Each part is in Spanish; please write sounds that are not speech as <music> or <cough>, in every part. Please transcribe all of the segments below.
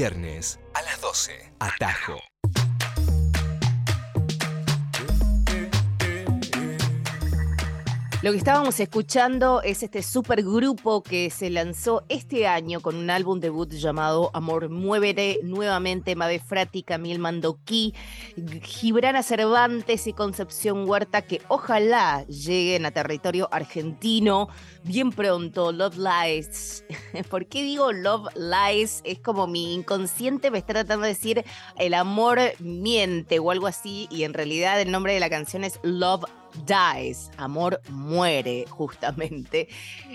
Viernes a las 12. Atajo. Lo que estábamos escuchando es este supergrupo que se lanzó este año con un álbum debut llamado Amor Muévete, nuevamente Mabe Frati, Camil Mandoquí, Gibrana Cervantes y Concepción Huerta, que ojalá lleguen a territorio argentino bien pronto. Love Lies. <laughs> ¿Por qué digo Love Lies? Es como mi inconsciente me está tratando de decir el amor miente o algo así, y en realidad el nombre de la canción es Love Dies, Amor muere, <laughs> justamente.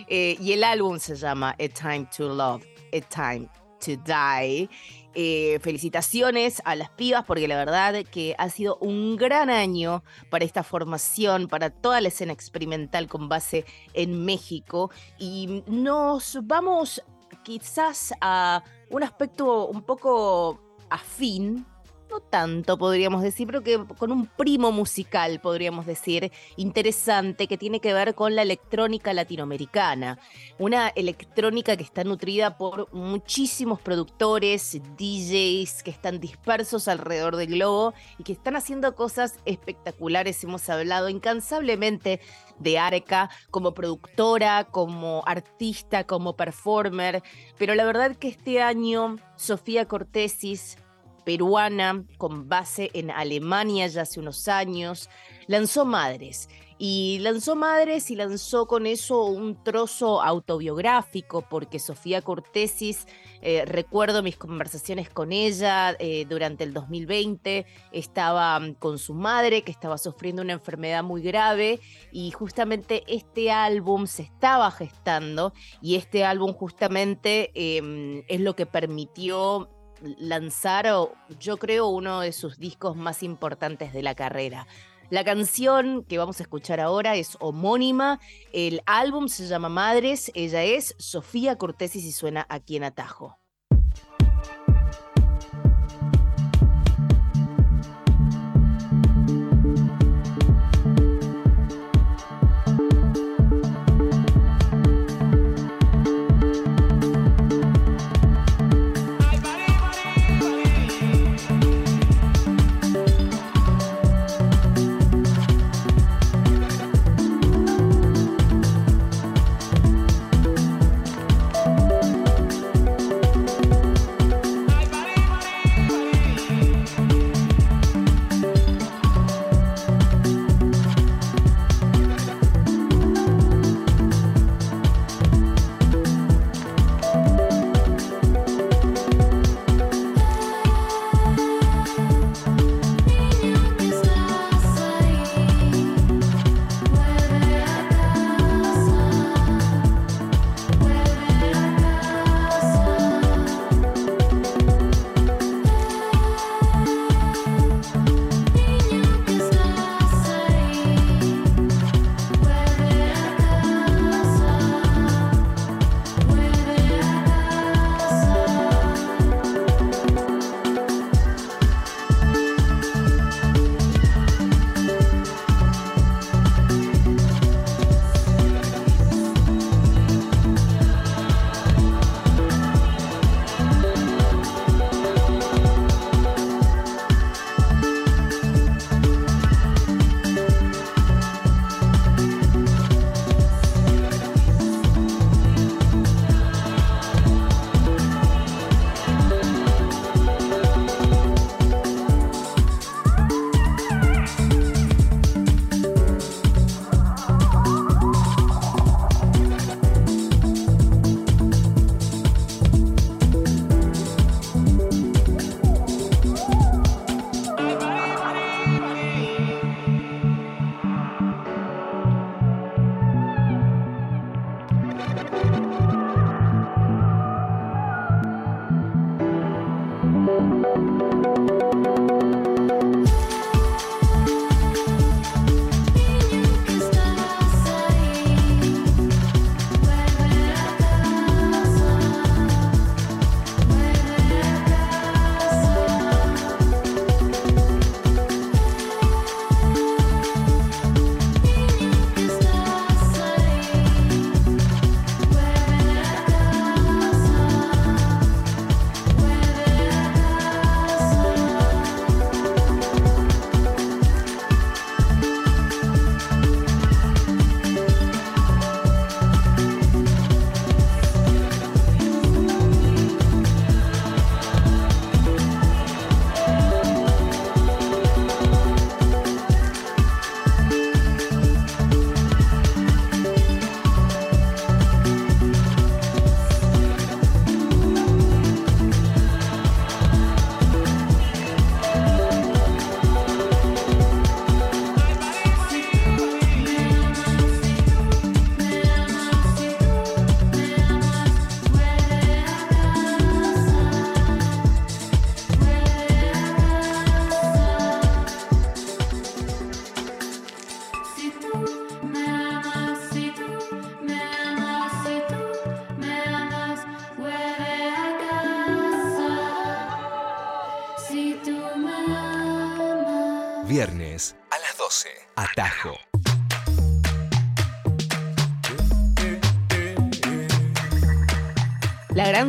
Eh, y el álbum se llama A Time to Love, A Time to Die. Eh, felicitaciones a las pibas porque la verdad que ha sido un gran año para esta formación, para toda la escena experimental con base en México. Y nos vamos quizás a un aspecto un poco afín no tanto podríamos decir, pero que con un primo musical podríamos decir interesante que tiene que ver con la electrónica latinoamericana. Una electrónica que está nutrida por muchísimos productores, DJs que están dispersos alrededor del globo y que están haciendo cosas espectaculares. Hemos hablado incansablemente de Arca como productora, como artista, como performer, pero la verdad que este año Sofía Cortesis peruana con base en Alemania ya hace unos años, lanzó Madres. Y lanzó Madres y lanzó con eso un trozo autobiográfico, porque Sofía Cortesis, eh, recuerdo mis conversaciones con ella eh, durante el 2020, estaba mm, con su madre que estaba sufriendo una enfermedad muy grave y justamente este álbum se estaba gestando y este álbum justamente em, es lo que permitió lanzar, yo creo, uno de sus discos más importantes de la carrera. La canción que vamos a escuchar ahora es homónima, el álbum se llama Madres, ella es Sofía Cortés y suena aquí en Atajo.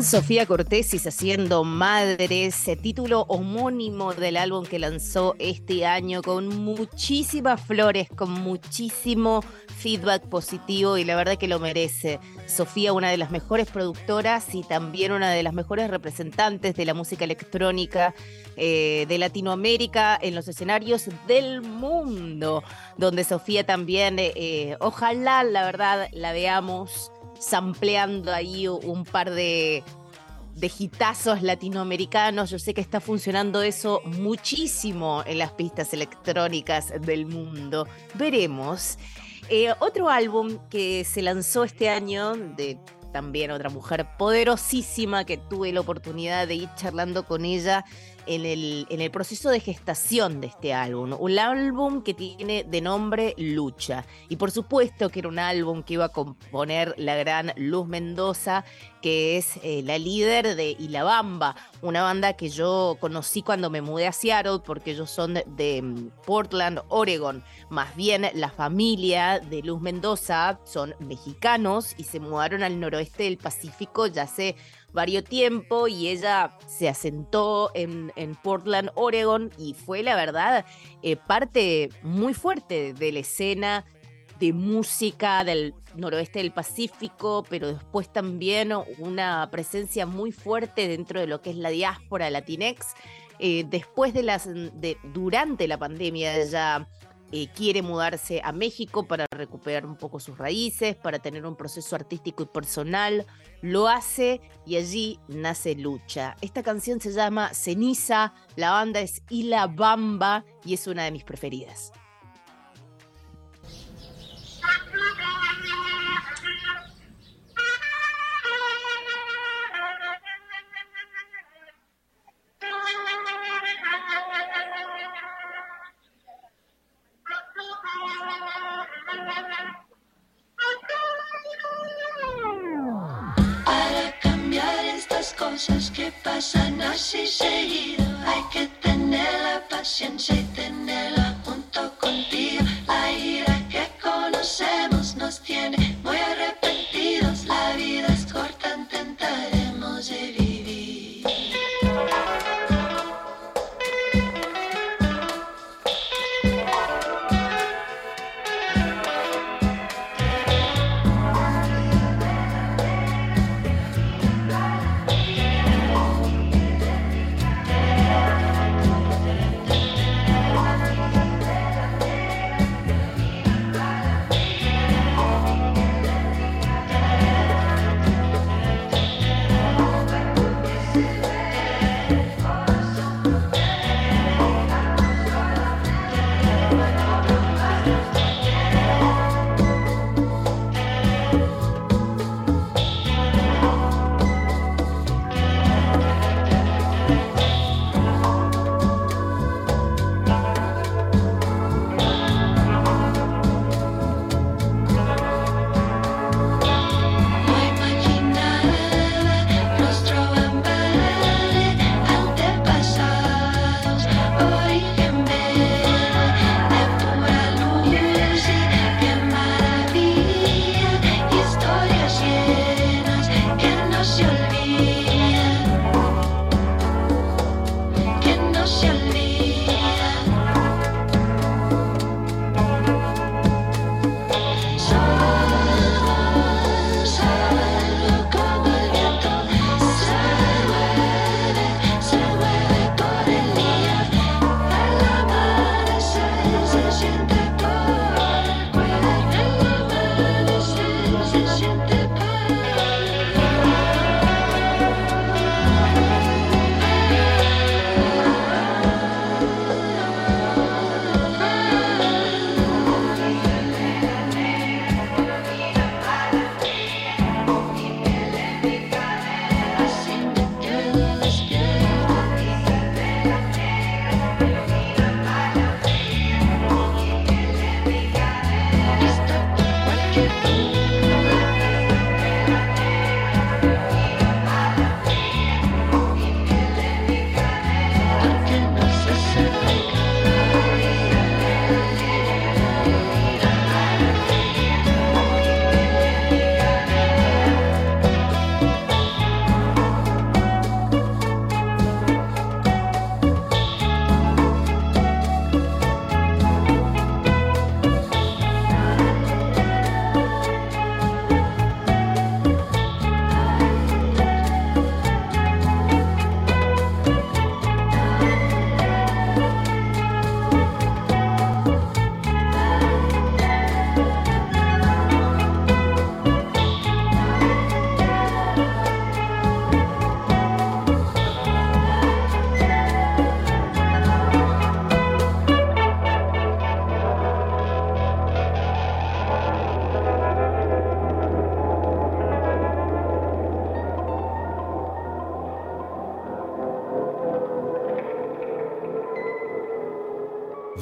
Sofía Cortésis haciendo Madres, título homónimo del álbum que lanzó este año con muchísimas flores, con muchísimo feedback positivo y la verdad que lo merece. Sofía, una de las mejores productoras y también una de las mejores representantes de la música electrónica eh, de Latinoamérica en los escenarios del mundo, donde Sofía también, eh, ojalá la verdad la veamos sampleando ahí un par de, de hitazos latinoamericanos. Yo sé que está funcionando eso muchísimo en las pistas electrónicas del mundo. Veremos. Eh, otro álbum que se lanzó este año de también otra mujer poderosísima que tuve la oportunidad de ir charlando con ella en el, en el proceso de gestación de este álbum. Un álbum que tiene de nombre Lucha. Y por supuesto que era un álbum que iba a componer la gran Luz Mendoza, que es eh, la líder de Y la Bamba, una banda que yo conocí cuando me mudé a Seattle, porque ellos son de, mm, Portland, Oregon. Más bien la familia de Luz Mendoza son mexicanos y se mudaron al noroeste del Pacífico ya hace varios tiempo y ella se asentó en, Portland, Oregon y fue la verdad eh, parte muy fuerte de la escena de música del noroeste del Pacífico, pero después también una presencia muy fuerte dentro de lo que es la diáspora latinex. Eh, después de las, durante la pandemia ella eh, quiere mudarse a México para recuperar un poco sus raíces, para tener un proceso artístico y personal. Lo hace y allí nace Lucha. Esta canción se llama Ceniza, la banda es Ila Bamba y es una de mis preferidas.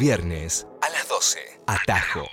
Viernes a las 12. Atajo.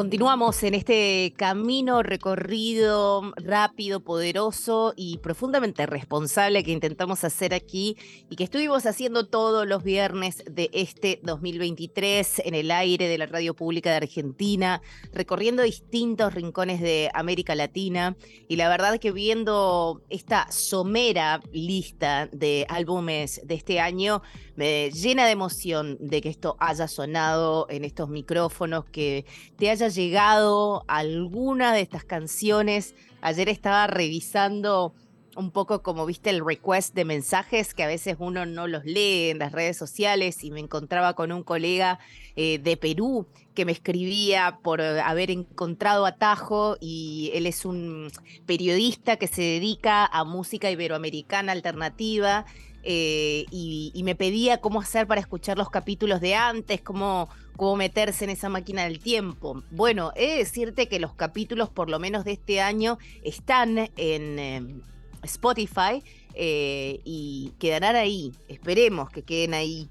Continuamos en este camino recorrido rápido, poderoso y profundamente responsable que intentamos hacer aquí y que estuvimos haciendo todos los viernes de este 2023 en el aire de la Radio Pública de Argentina, recorriendo distintos rincones de América Latina. Y la verdad que viendo esta somera lista de álbumes de este año, me llena de emoción de que esto haya sonado en estos micrófonos, que te haya llegado alguna de estas canciones. Ayer estaba revisando un poco como viste el request de mensajes que a veces uno no los lee en las redes sociales y me encontraba con un colega eh, de Perú que me escribía por haber encontrado atajo y él es un periodista que se dedica a música iberoamericana alternativa eh, y, me pedía cómo hacer para escuchar los capítulos de antes, cómo, cómo meterse en esa máquina del tiempo. Bueno, he de decirte que los capítulos, por lo menos de este año, están en em, Spotify eh, y quedarán ahí. Esperemos que queden ahí.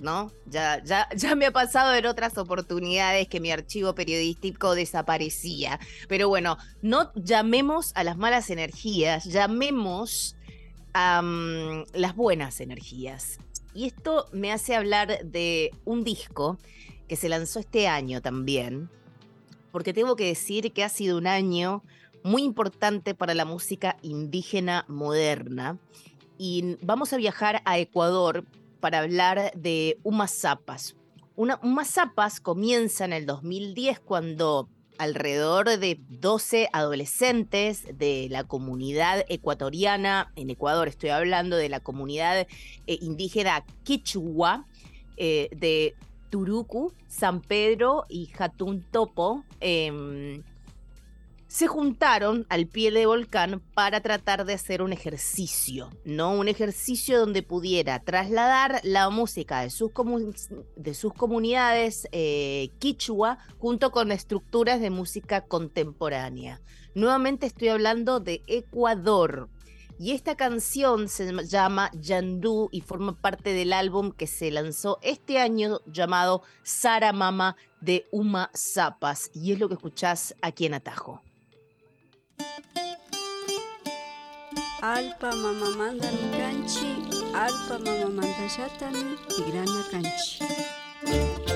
¿No? Ya, ya, <laughs> ya me ha pasado en otras oportunidades que mi archivo periodístico desaparecía. Pero bueno, no llamemos a las malas energías, llamemos las buenas energías. Y esto me hace hablar de un disco que se lanzó este año también, porque tengo que decir que ha sido un año muy importante para la música indígena moderna. Y vamos a viajar a Ecuador para hablar de. Una, Umazapas comienza en el 2010 cuando alrededor de 12 adolescentes de la comunidad ecuatoriana, en Ecuador estoy hablando de la comunidad eh, indígena Quichua, eh, de Turucu, San Pedro y Jatun Topo, em, se juntaron al pie del volcán para tratar de hacer un ejercicio, ¿no? Un ejercicio donde pudiera trasladar la música de sus, de sus comunidades eh, quichua junto con estructuras de música contemporánea. Nuevamente estoy hablando de Ecuador. Y esta canción se llama Yandú y forma parte del álbum que se lanzó este año llamado Sara Mama de Uma Zapas. Y es lo que escuchás aquí en Atajo. Alpa mamamandami kanchi, alpa mamamandallatami tigrana kanchi.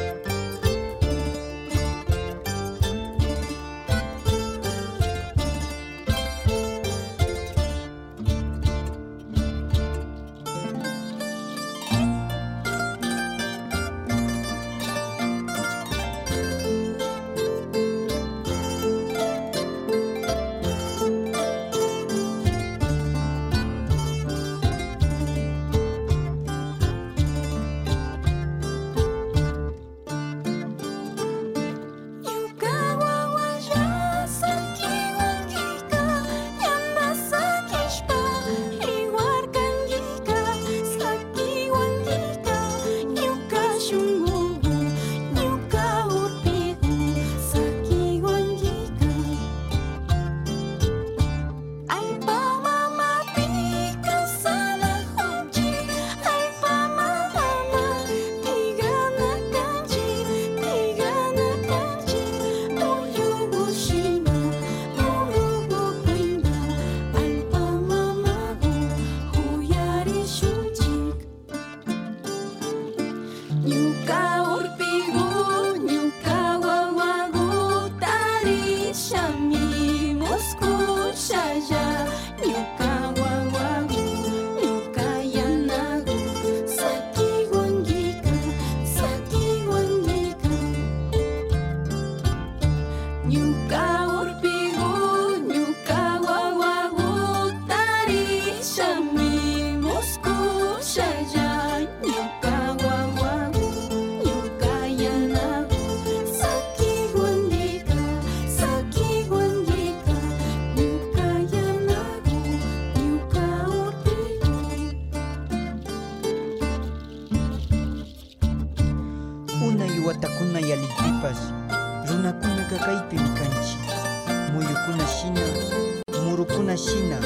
Unashina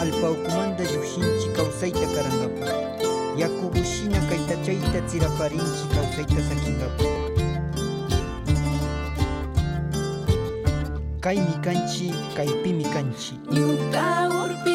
alpa ukumanda yushinchi kausaita karangapa yakubu shina kaita chaita tziraparinchi kausaita sakingapa kaimi kanchi kaipimi kanchik ñuka urpi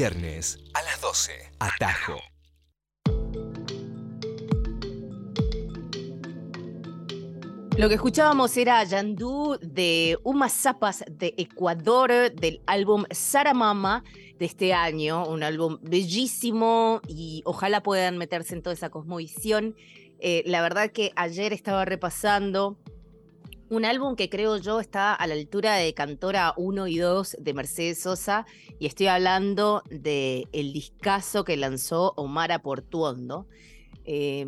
Viernes a las 12. Atajo. Lo que escuchábamos era Yandú de Umas Zapas de Ecuador del álbum Saramama de este año, un álbum bellísimo y ojalá puedan meterse en toda esa cosmovisión. Eh, la verdad que ayer estaba repasando un álbum que creo yo está a la altura de Cantora 1 y 2 de Mercedes Sosa y estoy hablando de el discazo que lanzó Omar Portuondo, eh,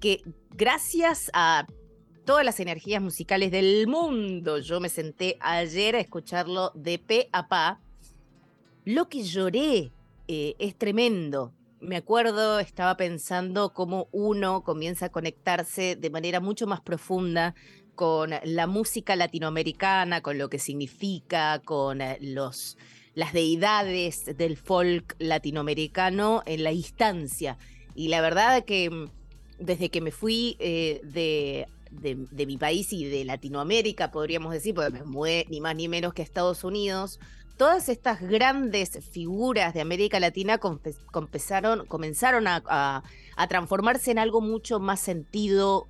que gracias a todas las energías musicales del mundo, yo me senté ayer a escucharlo de pe a pa, lo que lloré eh, es tremendo. Me acuerdo, estaba pensando cómo uno comienza a conectarse de manera mucho más profunda con la música latinoamericana, con lo que significa, con eh, los, las deidades del folk latinoamericano en la instancia. Y la verdad que mm, desde que me fui eh, de, de, mi país y de Latinoamérica, podríamos decir, porque me mudé ni más ni menos que a Estados Unidos, todas estas grandes figuras de América Latina comenzaron a- a transformarse en algo mucho más sentido,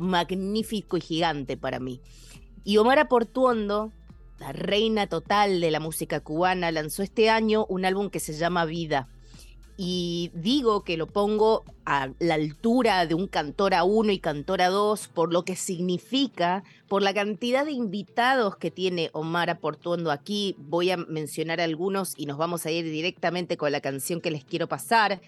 magnífico y gigante para mí. Y Omar Portuondo, la reina total de la música cubana, lanzó este año un álbum que se llama Vida. Y digo que lo pongo a la altura de un Cantora 1 y Cantora 2 por lo que significa, por la cantidad de invitados que tiene Omar Portuondo aquí. Voy a mencionar algunos y nos vamos a ir directamente con la canción que les quiero pasar.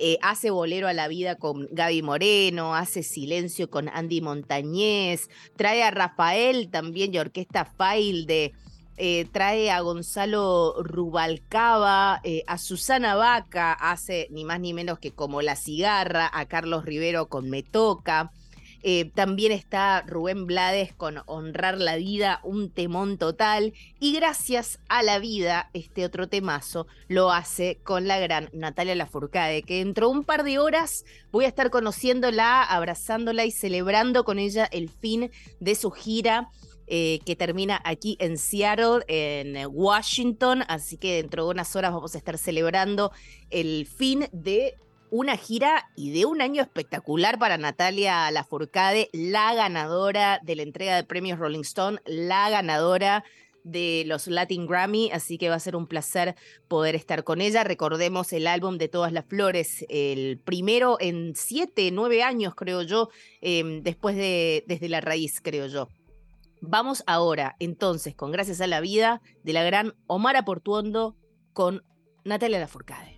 Eh, hace Bolero a la Vida con Gaby Moreno, hace Silencio con Andy Montañez, trae a Rafael también y Orquesta Failde, eh, trae a Gonzalo Rubalcaba, eh, a Susana Vaca, hace ni más ni menos que como La Cigarra, a Carlos Rivero con Me Toca. Eh, también está Rubén Blades con Honrar la Vida, un temón total. Y gracias a la vida, este otro temazo lo hace con la gran Natalia Lafourcade, que dentro de un par de horas voy a estar conociéndola, abrazándola y celebrando con ella el fin de su gira. eh, que termina aquí en Seattle, en Washington, así que dentro de unas horas vamos a estar celebrando el fin de una gira y de un año espectacular para Natalia Lafourcade, la ganadora de la entrega de premios Rolling Stone, la ganadora de los Latin Grammy, así que va a ser un placer poder estar con ella. Recordemos el álbum de Todas las Flores, el primero en siete, nueve años, creo yo, eh, después de Desde la Raíz, creo yo. Vamos ahora, entonces, con Gracias a la Vida, de la gran Omar Portuondo con Natalia Lafourcade.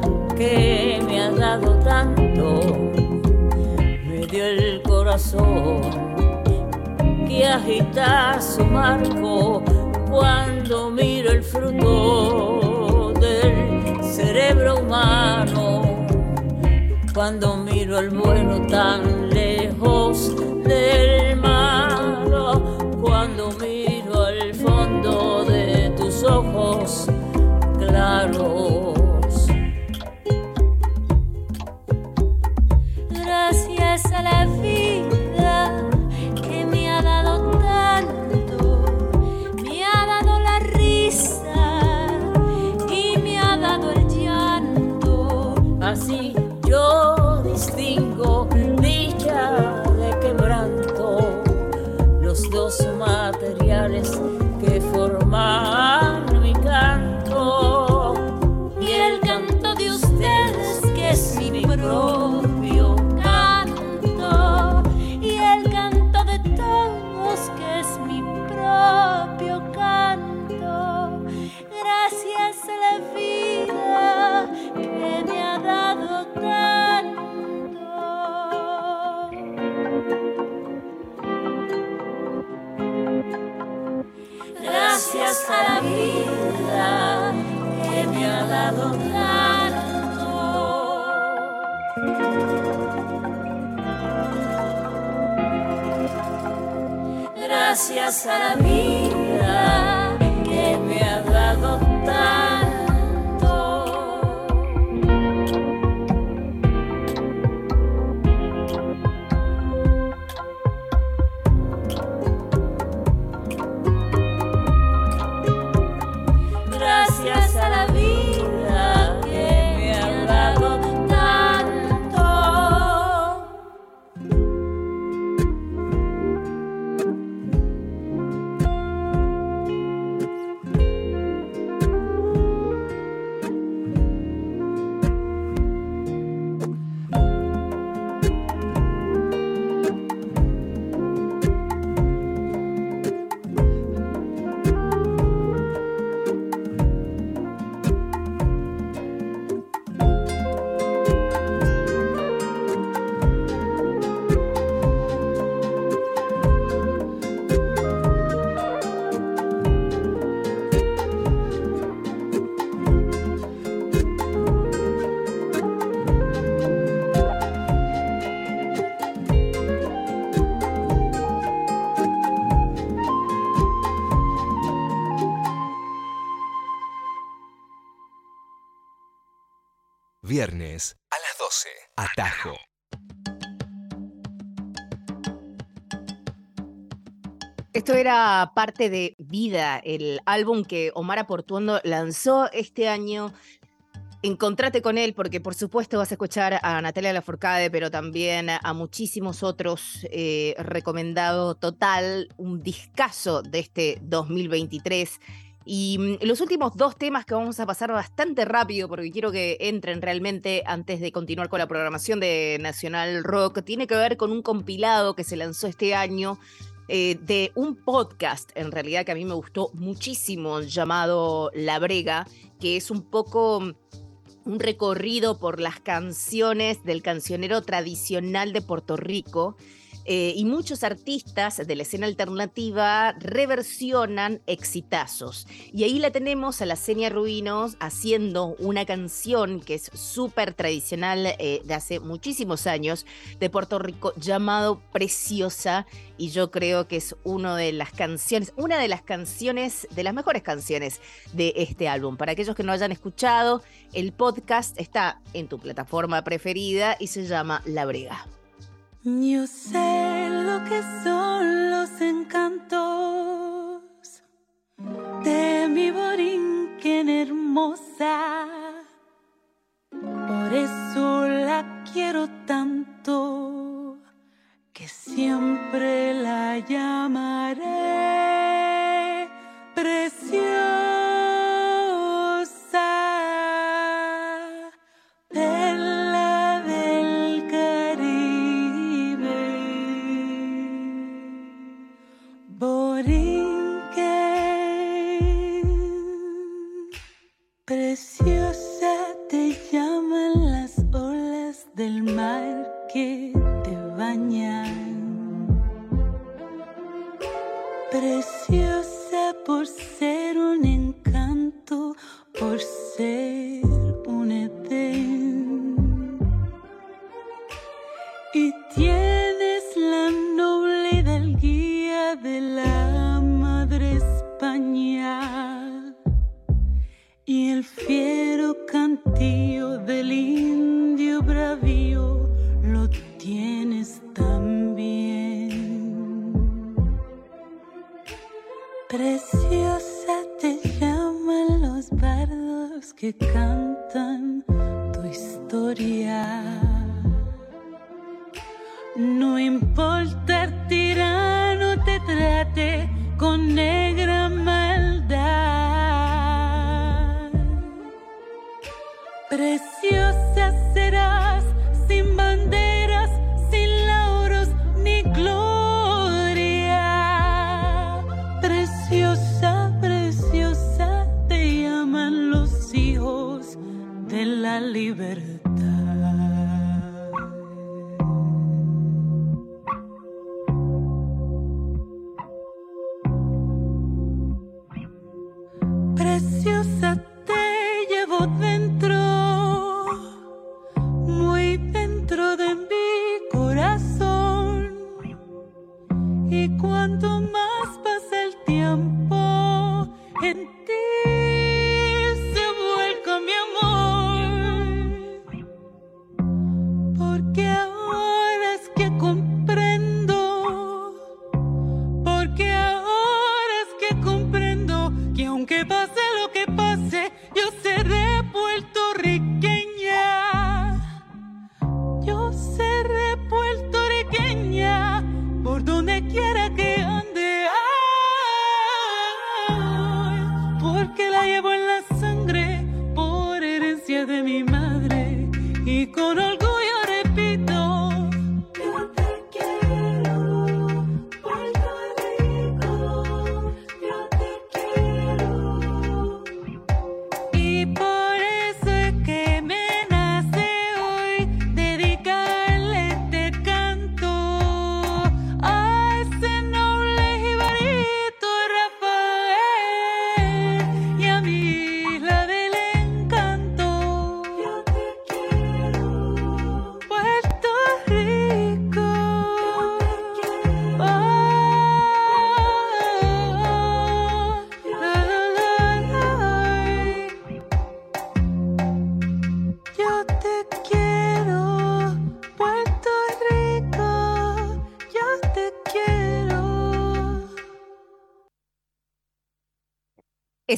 que me ha dado tanto. Dio el corazón que agita su marco cuando miro el fruto del cerebro humano, cuando miro el bueno tan lejos del malo, Esto era parte de Vida, el álbum que Omar Aportuondo lanzó este año encontrate con él porque por supuesto vas a escuchar a Natalia Lafourcade, pero también a muchísimos otros eh, recomendado total, un discazo de este 2023. Y mm, los últimos dos temas que vamos a pasar bastante rápido porque quiero que entren realmente antes de continuar con la programación de Nacional Rock, tiene que ver con un compilado que se lanzó este año eh, de un podcast, en realidad que a mí me gustó muchísimo, llamado La Brega, que es un poco un recorrido por las canciones del cancionero tradicional de Puerto Rico. Eh, y muchos artistas de la escena alternativa reversionan exitazos. Y ahí la tenemos a la Senia Ruinos haciendo una canción que es súper tradicional eh, de hace muchísimos años de Puerto Rico llamado Preciosa. Y yo creo que es una de las canciones, una de las canciones, de las mejores canciones de este álbum. Para aquellos que no hayan escuchado, el podcast está en tu plataforma preferida y se llama La Brega. Yo sé lo que son los encantos de mi borinquen hermosa. Por eso la quiero tanto que siempre la llamaré preciosa. Hare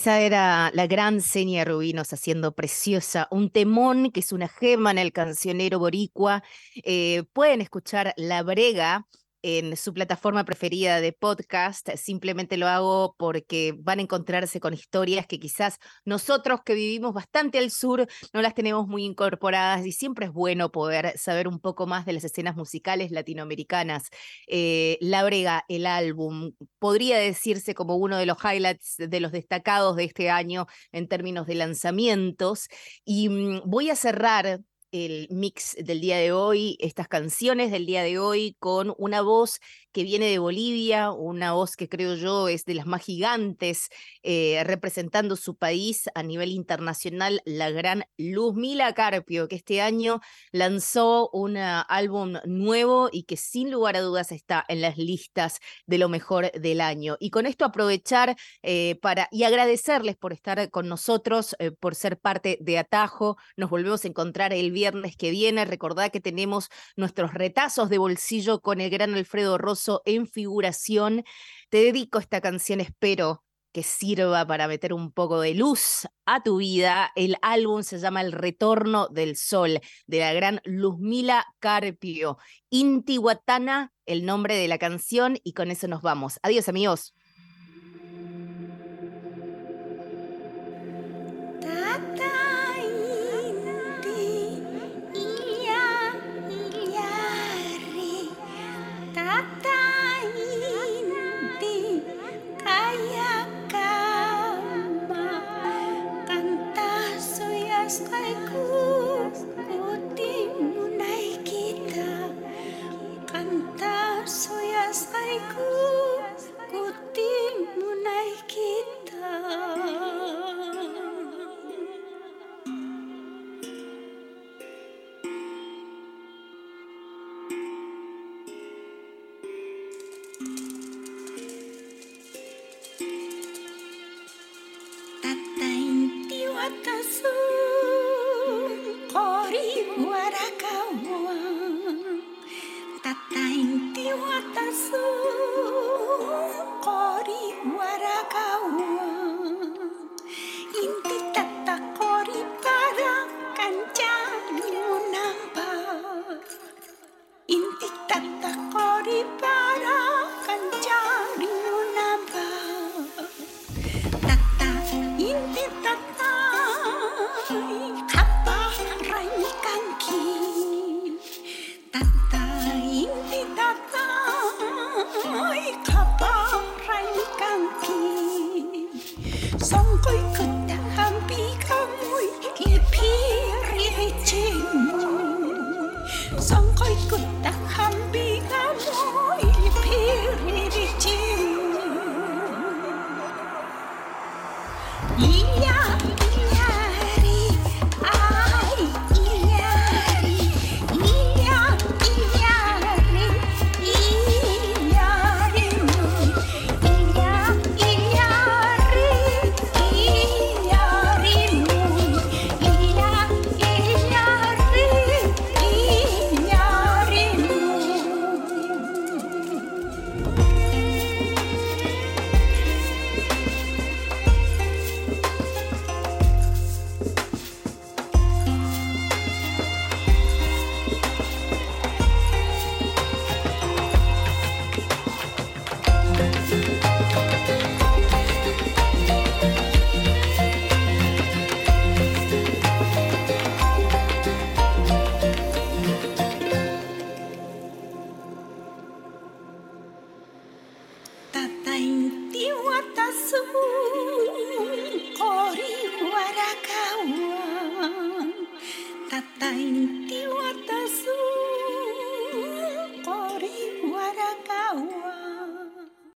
Esa era la gran Senia Rubinos haciendo Preciosa, un temón que es una gema en el cancionero boricua. Eh, pueden escuchar La Brega en su plataforma preferida de podcast. Simplemente lo hago porque van a encontrarse con historias que quizás nosotros que vivimos bastante al sur no las tenemos muy incorporadas y siempre es bueno poder saber un poco más de las escenas musicales latinoamericanas. Eh, La Brega, el álbum, podría decirse como uno de los highlights de los destacados de este año en términos de lanzamientos. Y mm, voy a cerrar el mix del día de hoy, estas canciones del día de hoy, con una voz que viene de Bolivia, una voz que creo yo es de las más gigantes, eh, representando su país a nivel internacional, la gran Luzmila Carpio, que este año lanzó un álbum nuevo y que sin lugar a dudas está en las listas de lo mejor del año. Y con esto aprovechar eh, para y agradecerles por estar con nosotros, eh, por ser parte de Atajo. Nos volvemos a encontrar el viernes que viene. Recordad que tenemos nuestros retazos de bolsillo con el gran Alfredo En figuración. Te dedico esta canción, espero que sirva para meter un poco de luz a tu vida. El álbum se llama El Retorno del Sol, de la gran Luzmila Carpio. Intihuatana, el nombre de la canción, y con eso nos vamos. Adiós, amigos.